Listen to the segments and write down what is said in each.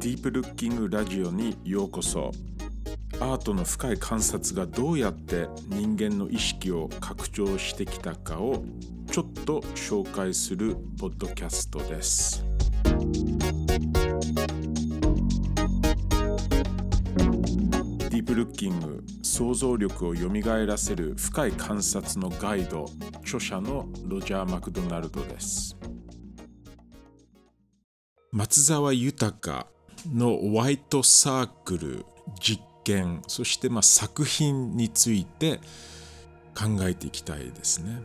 ディープルッキングラジオにようこそ。アートの深い観察がどうやって人間の意識を拡張してきたかをちょっと紹介するポッドキャストです。ディープルッキング想像力をよみがえらせる深い観察のガイド著者のロジャー・マクドナルドです。松沢豊。のワイトサークル実験そしてま作品について考えていきたいですね。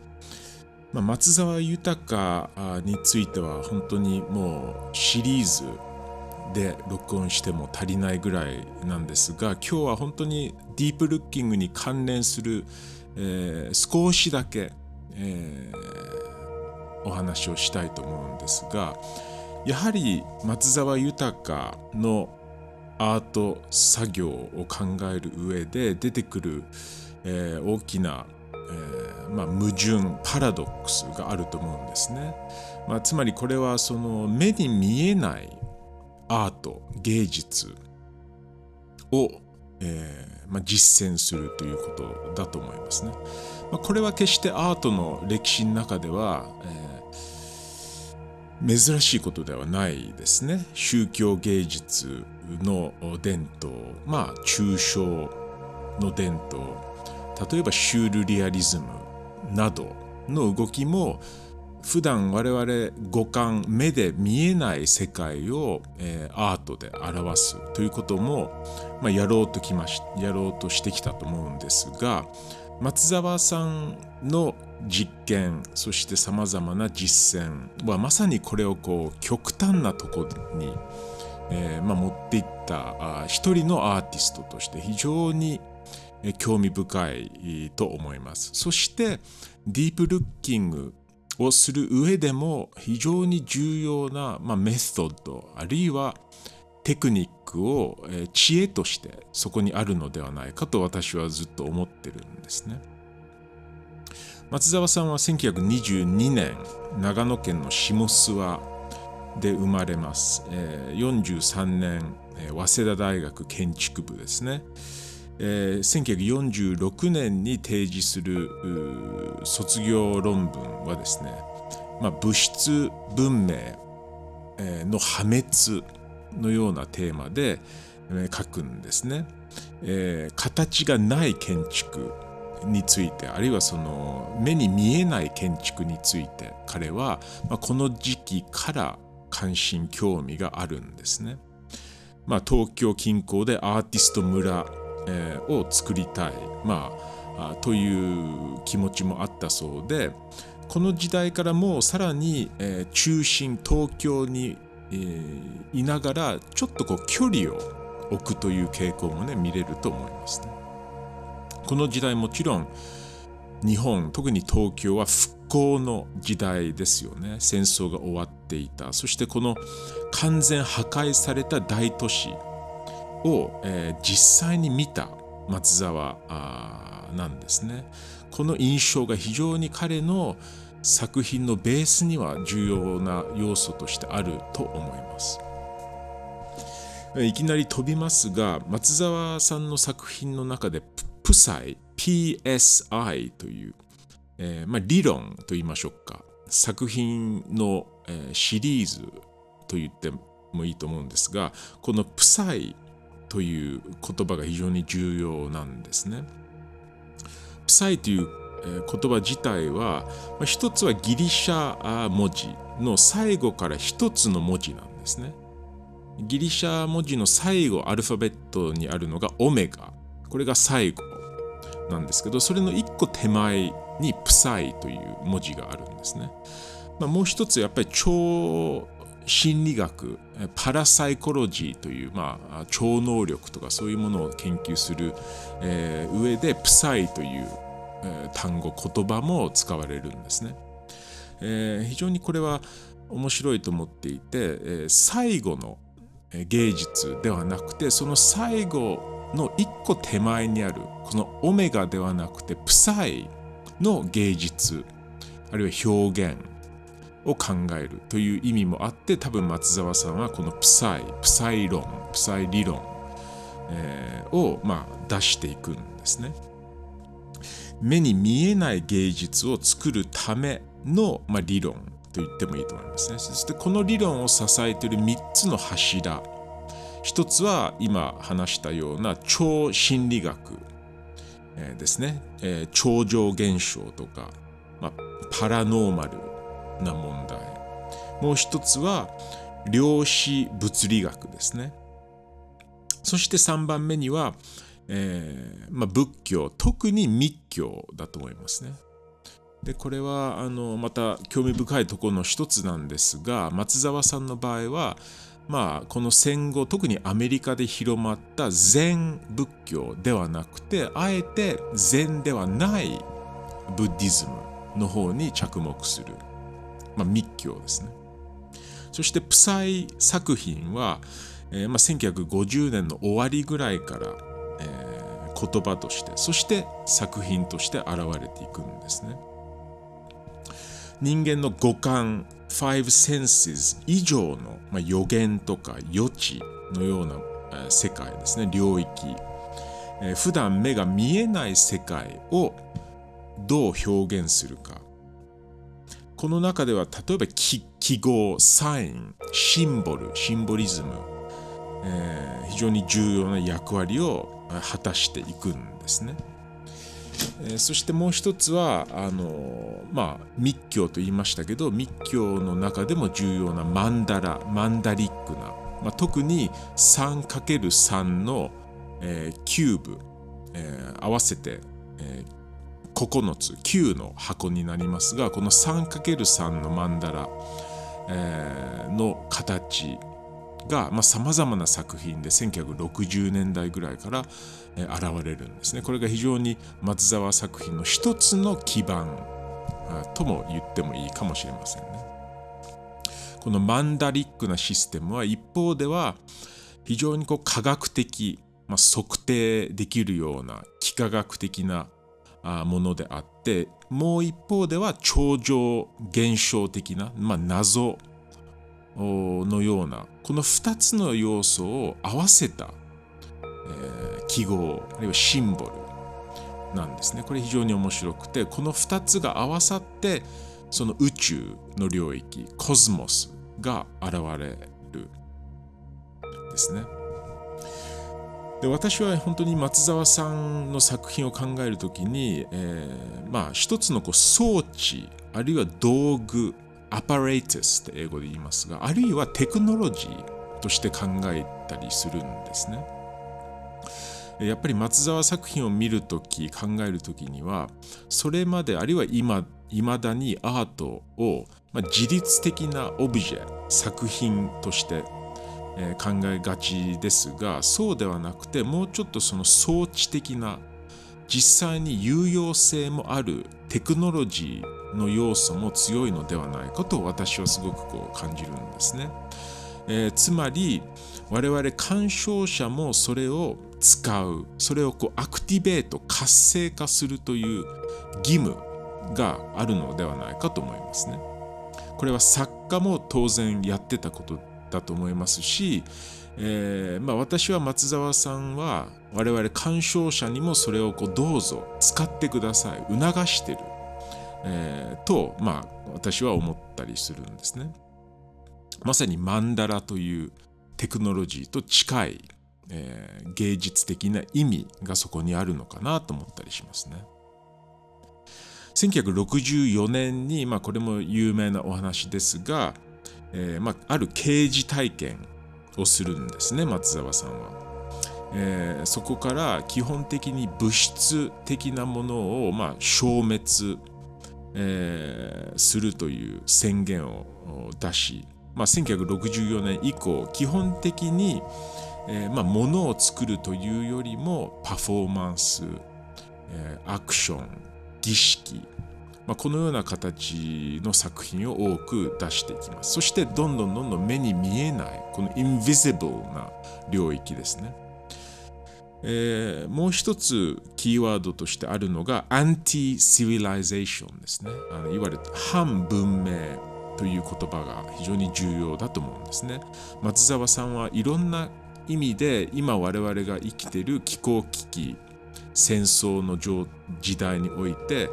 まあ、松沢豊については本当にもうシリーズで録音しても足りないぐらいなんですが今日は本当にディープルッキングに関連する、えー、少しだけ、えー、お話をしたいと思うんですがやはり松沢豊のアート作業を考える上で出てくる、えー、大きな、えー、まあ、矛盾パラドックスがあると思うんですね。まあ、つまりこれはその目に見えないアート芸術を、えー、まあ、実践するということだと思いますね。まこれは決してアートの歴史の中では、え珍しいことではないですね。宗教芸術の伝統まあ抽象の伝統。例えばシュールリアリズムなどの動きも普段我々五感目で見えない世界を、えー、アートで表すということも、まあ、やろうときましやろうとしてきたと思うんですが松沢さんの実験そしてさまざまな実践はまさにこれをこう極端なとこに、えーまあ、持っていった一人のアーティストとして非常に興味深いと思いますそしてディープルッキングをする上でも非常に重要な、まあ、メソッドあるいはテクニックを、知恵としてそこにあるのではないかと私はずっと思ってるんですね。松沢さんは1922年長野県の下諏訪で生まれます。え43年、早稲田大学建築部ですね。えー、1946年に提示する卒業論文はですね、まあ、物質文明の破滅のようなテーマで、書くんですね、形がない建築についてあるいはその目に見えない建築について彼は、まあ、この時期から関心興味があるんですね。まあ、東京近郊でアーティスト村、えー、を作りたい、まあ、という気持ちもあったそうでこの時代からもうさらに、えー、中心東京にえー、いながらちょっとこう距離を置くという傾向もね見れると思いますね。この時代もちろん日本特に東京は復興の時代ですよね。戦争が終わっていた。そしてこの完全破壊された大都市を、えー、実際に見た松沢なんですね。この印象が非常に彼の作品のベースには重要な要素としてあると思います。いきなり飛びますが松沢さんの作品の中でプサイ PSI という、えーまあ、理論と言いましょうか作品の、えー、シリーズと言ってもいいと思うんですがこのプサイという言葉が非常に重要なんですね。プサイという言葉自体は一つはギリシャ文字の最後から一つの文字なんですね。ギリシャ文字の最後アルファベットにあるのがオメガこれが最後なんですけどそれの一個手前にプサイという文字があるんですね。まあ、もう一つやっぱり超心理学パラサイコロジーという、まあ、超能力とかそういうものを研究する、えー、上でプサイというえ単語言葉も使われるんですね、えー、非常にこれは面白いと思っていて、え、最後の芸術ではなくてその最後の一個手前にあるこのオメガではなくてプサイの芸術あるいは表現を考えるという意味もあって多分松沢さんはこのプサイプサイ論プサイ理論、えー、を、まあ、出していくんですね。目に見えない芸術を作るための、まあ、理論と言ってもいいと思いますね。そしてこの理論を支えている3つの柱一つは今話したような超心理学、ですね、超常現象とか、まあ、パラノーマルな問題。もう一つは量子物理学ですね。そして3番目には、えーまあ、仏教特に密教だと思いますね。でこれはあのまた興味深いところの一つなんですが松沢さんの場合はまあこの戦後特にアメリカで広まった禅仏教ではなくてあえて禅ではないブッディズムの方に着目するまあ、密教ですね。そしてプサイ作品は、えー、まあ、1950年の終わりぐらいから、えー、言葉としてそして作品として現れていくんですね。人間の五感 Five Senses 以上の、まあ、予言とか予知のような、えー、世界ですね。領域、えー、普段目が見えない世界をどう表現するか。この中では例えば記号、サイン、シンボル、シンボリズム、えー、非常に重要な役割を果たしていくんですね。え、そしてもう一つはあのまあ密教と言いましたけど密教の中でも重要なマンダラマンダリックな、まあ、特に 3×3 の、えー、キューブ、えー、合わせて、えー、9つ9の箱になりますがこの 3×3 のマンダラ、えー、の形がさまざ、まな作品で1960年代ぐらいから、現れるんですね。これが非常に松沢作品の一つの基盤とも言ってもいいかもしれませんね。このマンダリックなシステムは一方では非常にこう科学的、まあ、測定できるような幾何学的なものであってもう一方では超常現象的な、まあ、謎のようなこの2つの要素を合わせた、えー、記号あるいはシンボルなんですねこれ非常に面白くてこの2つが合わさってその宇宙の領域コスモスが現れるですね。で私は本当に松沢さんの作品を考えるときに、えー、まあ一つのこう装置あるいは道具アパレータスって英語で言いますがあるいはテクノロジーとして考えたりするんですね。やっぱり松沢作品を見るとき考えるときにはそれまであるいは今未だにアートを、まあ、自律的なオブジェ作品としてえ考えがちですがそうではなくてもうちょっとその装置的な実際に有用性もあるテクノロジーの要素も強いのではないかと私はすごくこう感じるんですね。えー、つまり我々鑑賞者もそれを使うそれをこうアクティベート活性化するという義務があるのではないかと思いますね。これは作家も当然やってたことだと思いますし、えー、まあ、私は松沢さんは我々鑑賞者にもそれをこうどうぞ使ってください促してる、えー、と、まあ、私は思ったりするんですね。まさにマンダラというテクノロジーと近い、えー、芸術的な意味がそこにあるのかなと思ったりしますね。1964年に、まあ、これも有名なお話ですが、えー、まあ、ある刑事体験をするんですね松沢さんは。えー、そこから基本的に物質的なものを、まあ、消滅、えー、するという宣言を出し、まあ、1964年以降基本的に、えーまあ、物を作るというよりもパフォーマンス、えー、アクション儀式まあ、このような形の作品を多く出していきます。そしてどんどんどんどん目に見えないこの invisible な領域ですね。えー、もう一つキーワードとしてあるのが anti-civilization ですね。あのいわゆる反文明という言葉が非常に重要だと思うんですね。松澤さんはいろんな意味で今我々が生きている気候危機戦争の時代において、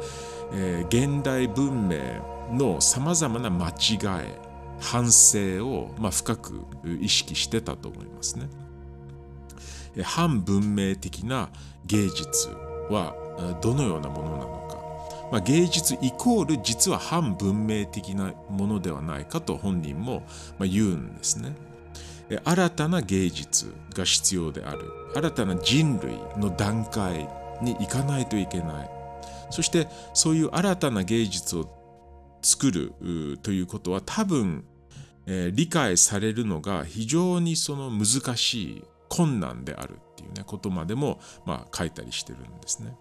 えー、現代文明のさまざまな間違い反省を、まあ、深く意識してたと思いますね。反文明的な芸術はどのようなものなのか、まあ、芸術イコール実は反文明的なものではないかと本人も言うんですね。新たな芸術が必要である。新たな人類の段階に行かないといけない。そしてそういう新たな芸術を作るということは多分、えー、理解されるのが非常にその難しい困難であるっていうねことまでも、まあ、書いたりしてるんですね。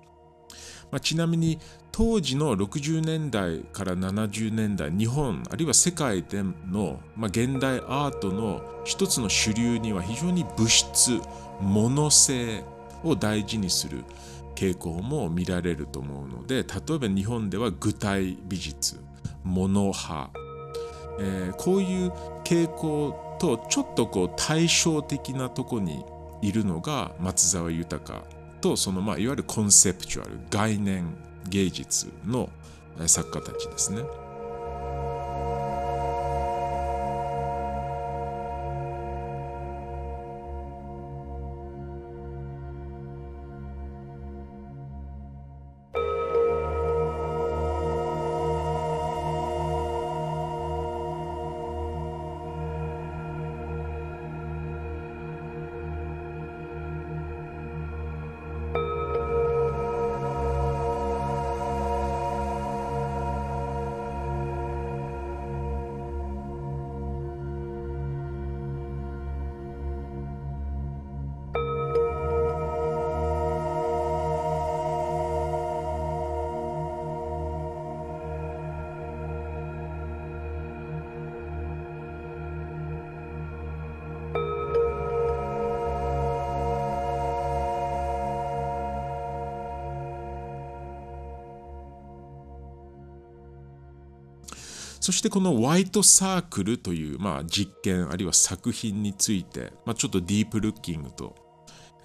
まあ、ちなみに当時の60年代から70年代日本あるいは世界での、まあ、現代アートの一つの主流には非常に物質物性を大事にする傾向も見られると思うので例えば日本では具体美術物派、えー、こういう傾向とちょっとこう対照的なとこにいるのが松沢豊とそのまあいわゆるコンセプチュアル概念芸術の作家たちですね。そしてこのホワイトサークルという、まあ、実験あるいは作品について、まあ、ちょっとディープルッキングと、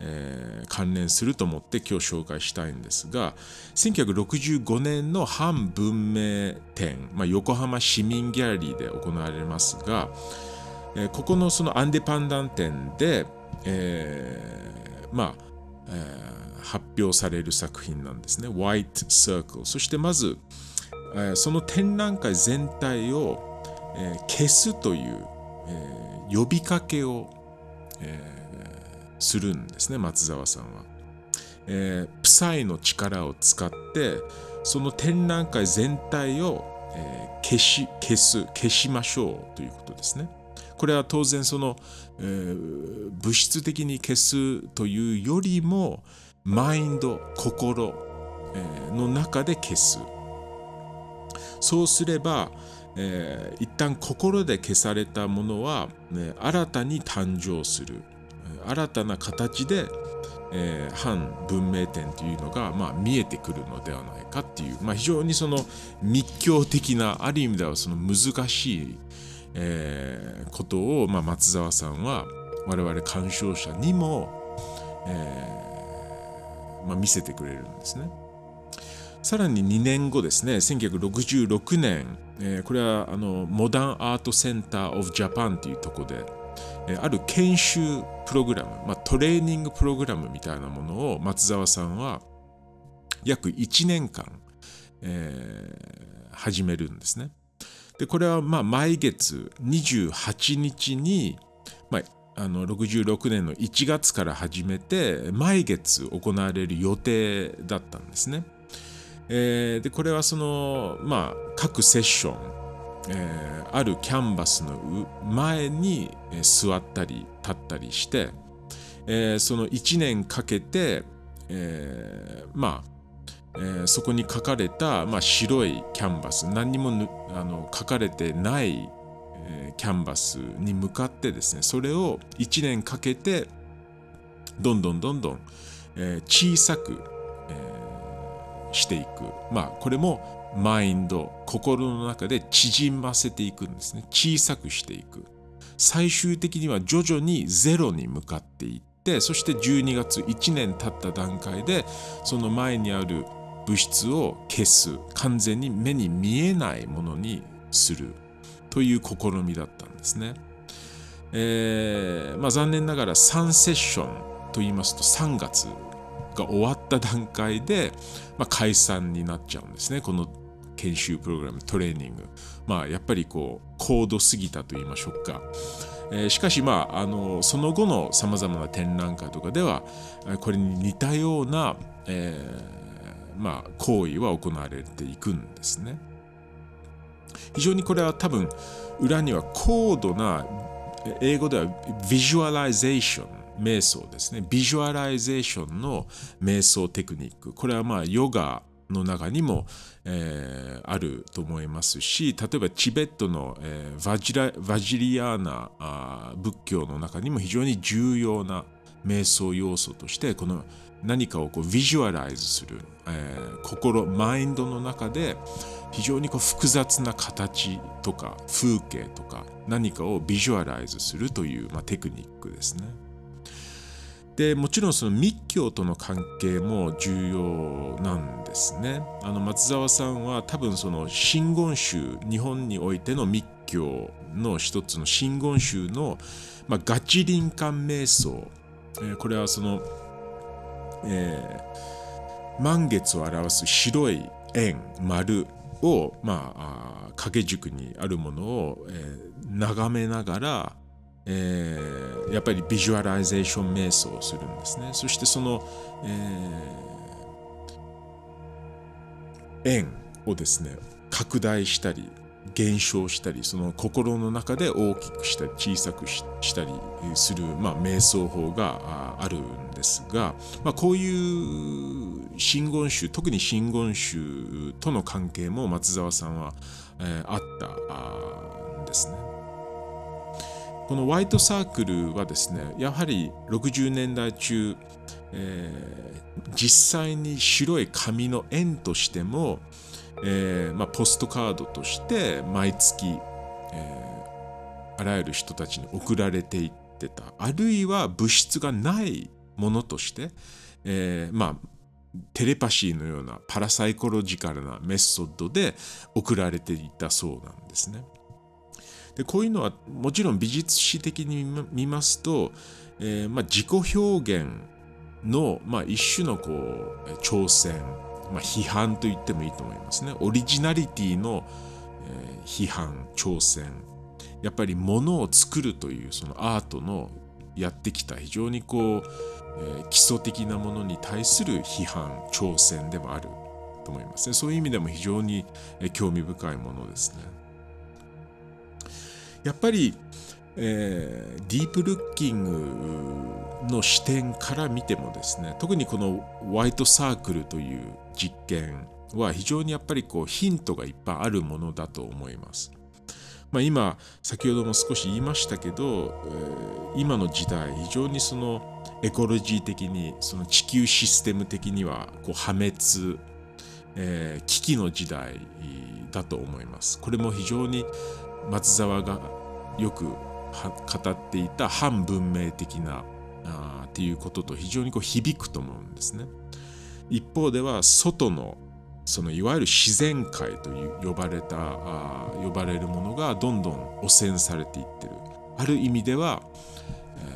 えー、関連すると思って今日紹介したいんですが1965年の反文明展、まあ、横浜市民ギャラリーで行われますが、えー、ここのそのアンデパンダン展で、えー、まあ、えー、発表される作品なんですね。White Circle。そしてまず、その展覧会全体を、え消すという、え呼びかけを、えするんですね松沢さんは、えー、プサイの力を使ってその展覧会全体を、え消し消す消しましょうということですね。これは当然その、えー、物質的に消すというよりもマインド心、え、の中で消す。そうすれば、えー、一旦心で消されたものは、ね、新たに誕生する新たな形で、えー、反文明点というのが、まあ、見えてくるのではないかっていう、まあ、非常にその密教的なある意味ではその難しい、えー、ことを、まあ、松沢さんは我々鑑賞者にも、えーまあ、見せてくれるんですね。さらに2年後ですね、1966年、えー、これはあのモダンアートセンター・オブ・ジャパンというところで、えー、ある研修プログラム、まあ、トレーニングプログラムみたいなものを松沢さんは約1年間、えー、始めるんですね。でこれはまあ毎月28日に、まあ、あの66年の1月から始めて毎月行われる予定だったんですね。えー、でこれはその、まあ、各セッション、えー、あるキャンバスの前に座ったり立ったりして、えー、その1年かけて、えー、まあえー、そこに書かれた、まあ、白いキャンバス何にもあの書かれてない、えー、キャンバスに向かってですねそれを1年かけてどんどんどんどん、えー、小さくしていく。まあ、これもマインド心の中で縮ませていくんですね小さくしていく最終的には徐々にゼロに向かっていってそして12月1年経った段階でその前にある物質を消す完全に目に見えないものにするという試みだったんですね。えーまあ、残念ながら3セッションと言いますと3月が終わった段階で、まあ、解散になっちゃうんですね。この研修プログラムトレーニング。まあやっぱりこう高度すぎたと言いましょうか、えー、しかしまああのその後のさまざまな展覧会とかではこれに似たような、えー、まあ行為は行われていくんですね。非常にこれは多分裏には高度な英語では visualization 瞑想ですね。 visualization の瞑想テクニック。これはまあヨガの中にも、えー、あると思いますし、例えばチベットの、えー、バジラ Vajrayana あ仏教の中にも非常に重要な瞑想要素として、この何かをこうビジュアライズする、えー、心、マインドの中で非常にこう複雑な形とか風景とか何かをビジュアライズするという、まあ、テクニックですね。でもちろんその密教との関係も重要なんですね。あの松沢さんは多分その真言宗日本においての密教の一つの真言宗の、まあ、月輪観瞑想、えー、これはその、えー、満月を表す白い円丸を、まあ、掛け軸にあるものを、えー、眺めながらえー、やっぱり visualization 瞑想をするんですね。そしてその、えー、円をですね、拡大したり、減少したり、その心の中で大きくしたり、小さくしたりする、まあ、瞑想法があるんですが、まあ、こういう真言宗、特に真言宗との関係も松沢さんは、えー、あったんですね。このホワイトサークルはですねやはり60年代中、えー、実際に白い紙の円としても、えーまあ、ポストカードとして毎月、えー、あらゆる人たちに送られていってたあるいは物質がないものとして、えー、まあテレパシーのようなパラサイコロジカルなメソッドで送られていたそうなんですね。でこういうのはもちろん美術史的に見ますと、えーまあ、自己表現の、まあ、一種のこう挑戦、まあ、批判と言ってもいいと思いますね。オリジナリティの、えー、批判、挑戦。やっぱり物を作るというそのアートのやってきた非常にこう、えー、基礎的なものに対する批判、挑戦でもあると思いますね。そういう意味でも非常に興味深いものですね。やっぱり、えー、ディープルッキングの視点から見てもですね特にこのホワイトサークルという実験は非常にやっぱりこうヒントがいっぱいあるものだと思います。まあ、今先ほども少し言いましたけど、えー、今の時代非常にそのエコロジー的にその地球システム的にはこう破滅、えー、危機の時代だと思います。これも非常に松沢がよく語っていた反文明的なあっていうことと非常にこう響くと思うんですね。一方では外のそのいわゆる自然界という呼ばれたあ呼ばれるものがどんどん汚染されていってる。ある意味では、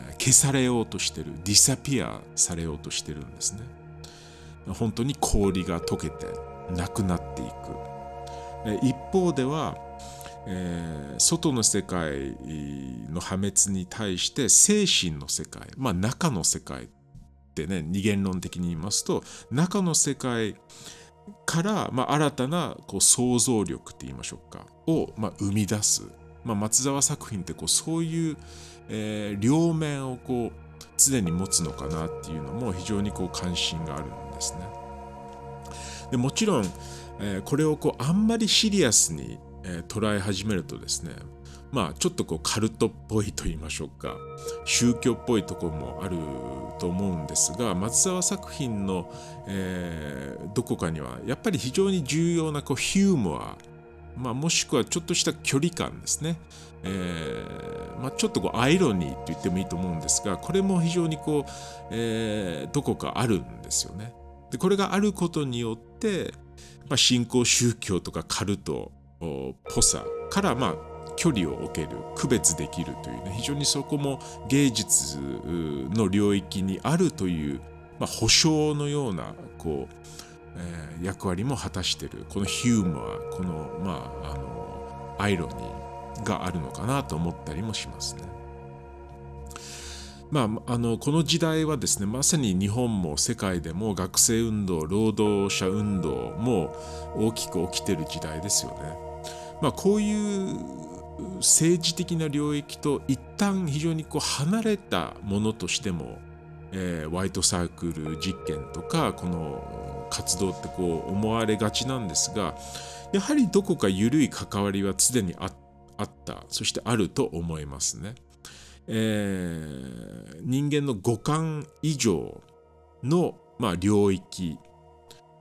えー、消されようとしてるディサピアされようとしてるんですね。本当に氷が溶けてなくなっていく。一方ではえー、外の世界の破滅に対して精神の世界、まあ、中の世界ってね二元論的に言いますと中の世界から、まあ、新たなこう想像力って言いましょうかを、まあ、生み出す、まあ、松沢作品ってこうそういう、えー、両面をこう常に持つのかなっていうのも非常にこう関心があるんですね。でもちろん、えー、これをこうあんまりシリアスにえー、捉え始めるとですねまあちょっとこうカルトっぽいと言いましょうか宗教っぽいところもあると思うんですが松沢作品の、えー、どこかにはやっぱり非常に重要なこうヒューモア、まあ、もしくはちょっとした距離感ですね、えーまあ、ちょっとこうアイロニーと言ってもいいと思うんですがこれも非常にこう、えー、どこかあるんですよね。でこれがあることによって、まあ、信仰宗教とかカルトぽさからまあ距離を置ける区別できるというね非常にそこも芸術の領域にあるという、まあ、保証のようなこう、えー、役割も果たしているこのヒューモアこの,、まあ、あのアイロニーがあるのかなと思ったりもしますね。まあ、あのこの時代はですねまさに日本も世界でも学生運動労働者運動も大きく起きてる時代ですよね。まあ、こういう政治的な領域と一旦非常にこう離れたものとしても、えー、ホワイトサークル実験とかこの活動ってこう思われがちなんですがやはりどこか緩い関わりは常にあったそしてあると思いますね。えー、人間の五感以上の、まあ、領域、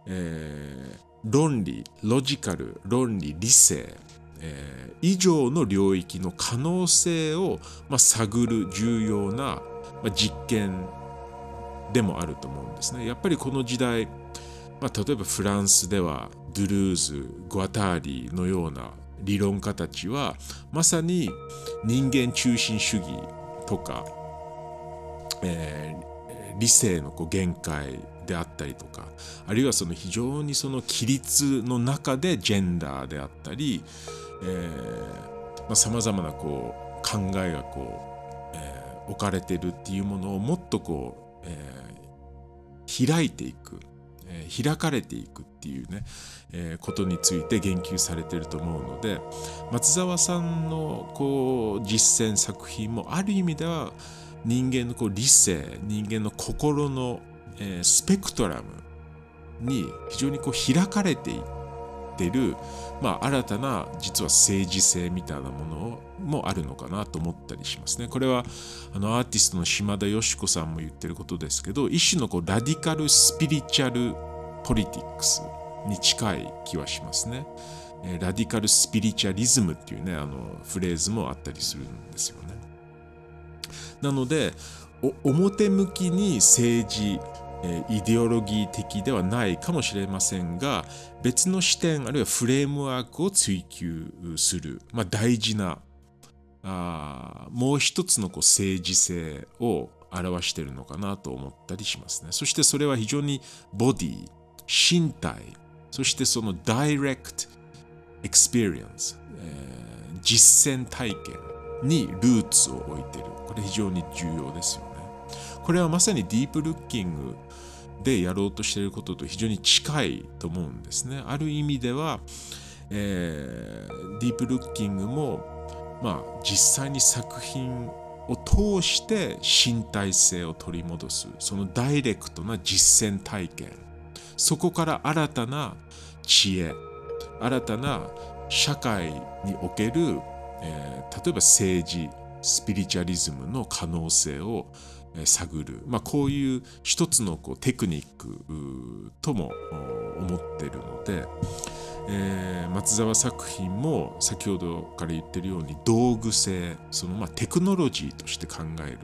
えー、論理ロジカル論理理性えー、以上の領域の可能性を、まあ、探る重要な、まあ、実験でもあると思うんですね。やっぱりこの時代、まあ、例えばフランスではドゥルーズグアターリーのような理論家たちはまさに人間中心主義とか、えー、理性のこう限界であったりとかあるいはその非常にその規律の中でジェンダーであったりさまざ、まなこう考えがこう、えー、置かれてるっていうものをもっとこう、えー、開いていく、えー、開かれていくっていうね、え、ことについて言及されてると思うので松沢さんのこう実践作品もある意味では人間のこう理性人間の心の、え、スペクトラムに非常にこう開かれていっててるまあ、新たな実は政治性みたいなものもあるのかなと思ったりしますね。これはあのアーティストの島田よし子さんも言ってることですけど一種のこうラディカル・スピリチュアル・ポリティックスに近い気はしますね。ラディカル・スピリチュアリズムっていうねあのフレーズもあったりするんですよね。なので表向きに政治イデオロギー的ではないかもしれませんが別の視点あるいはフレームワークを追求する、まあ、大事なあもう一つのこう政治性を表しているのかなと思ったりしますね。そしてそれは非常にbody 身体そしてその direct experience 実践体験にルーツを置いている。これ非常に重要ですよね。これはまさにディープルッキングでやろうとしていることと非常に近いと思うんですね。ある意味では、えー、ディープルッキングも、まあ、実際に作品を通して身体性を取り戻すそのダイレクトな実践体験そこから新たな知恵新たな社会における、えー、例えば政治スピリチュアリズムの可能性を探る、まあ、こういう一つのこうテクニックとも思ってるので、えー、松沢作品も先ほどから言ってるように道具性そのまあテクノロジーとして考え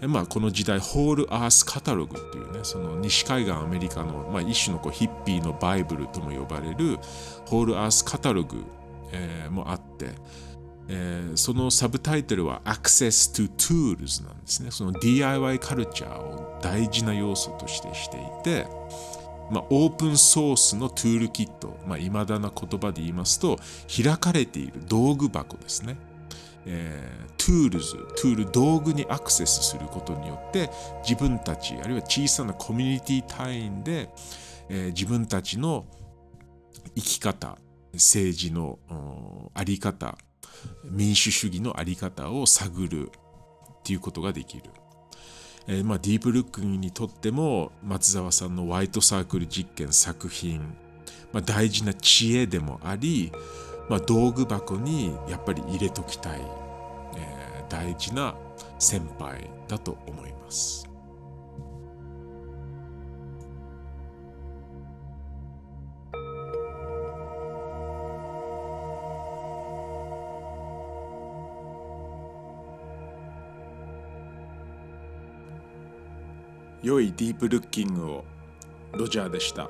る、まあ、この時代ホールアースカタログっていうねその西海岸アメリカの、まあ、一種のこうヒッピーのバイブルとも呼ばれるホールアースカタログ、えー、もあってえー、そのサブタイトルは Access to Tools なんですね。その DIY カルチャーを大事な要素としてしていて、まあ、オープンソースのトゥールキット、まあ、未だな言葉で言いますと、開かれている道具箱ですね。えー、 tools、tool、道具にアクセスすることによって、自分たち、あるいは小さなコミュニティ単位で、えー、自分たちの生き方、政治のあり方、民主主義の在り方を探るっていうことができる。えー、まあ、ディープルッキングにとっても松澤さんのホワイトサークル実験作品、まあ、大事な知恵でもありまあ、道具箱にやっぱり入れときたい、えー、大事な先輩だと思います。良いディープルッキングをロジャーでした。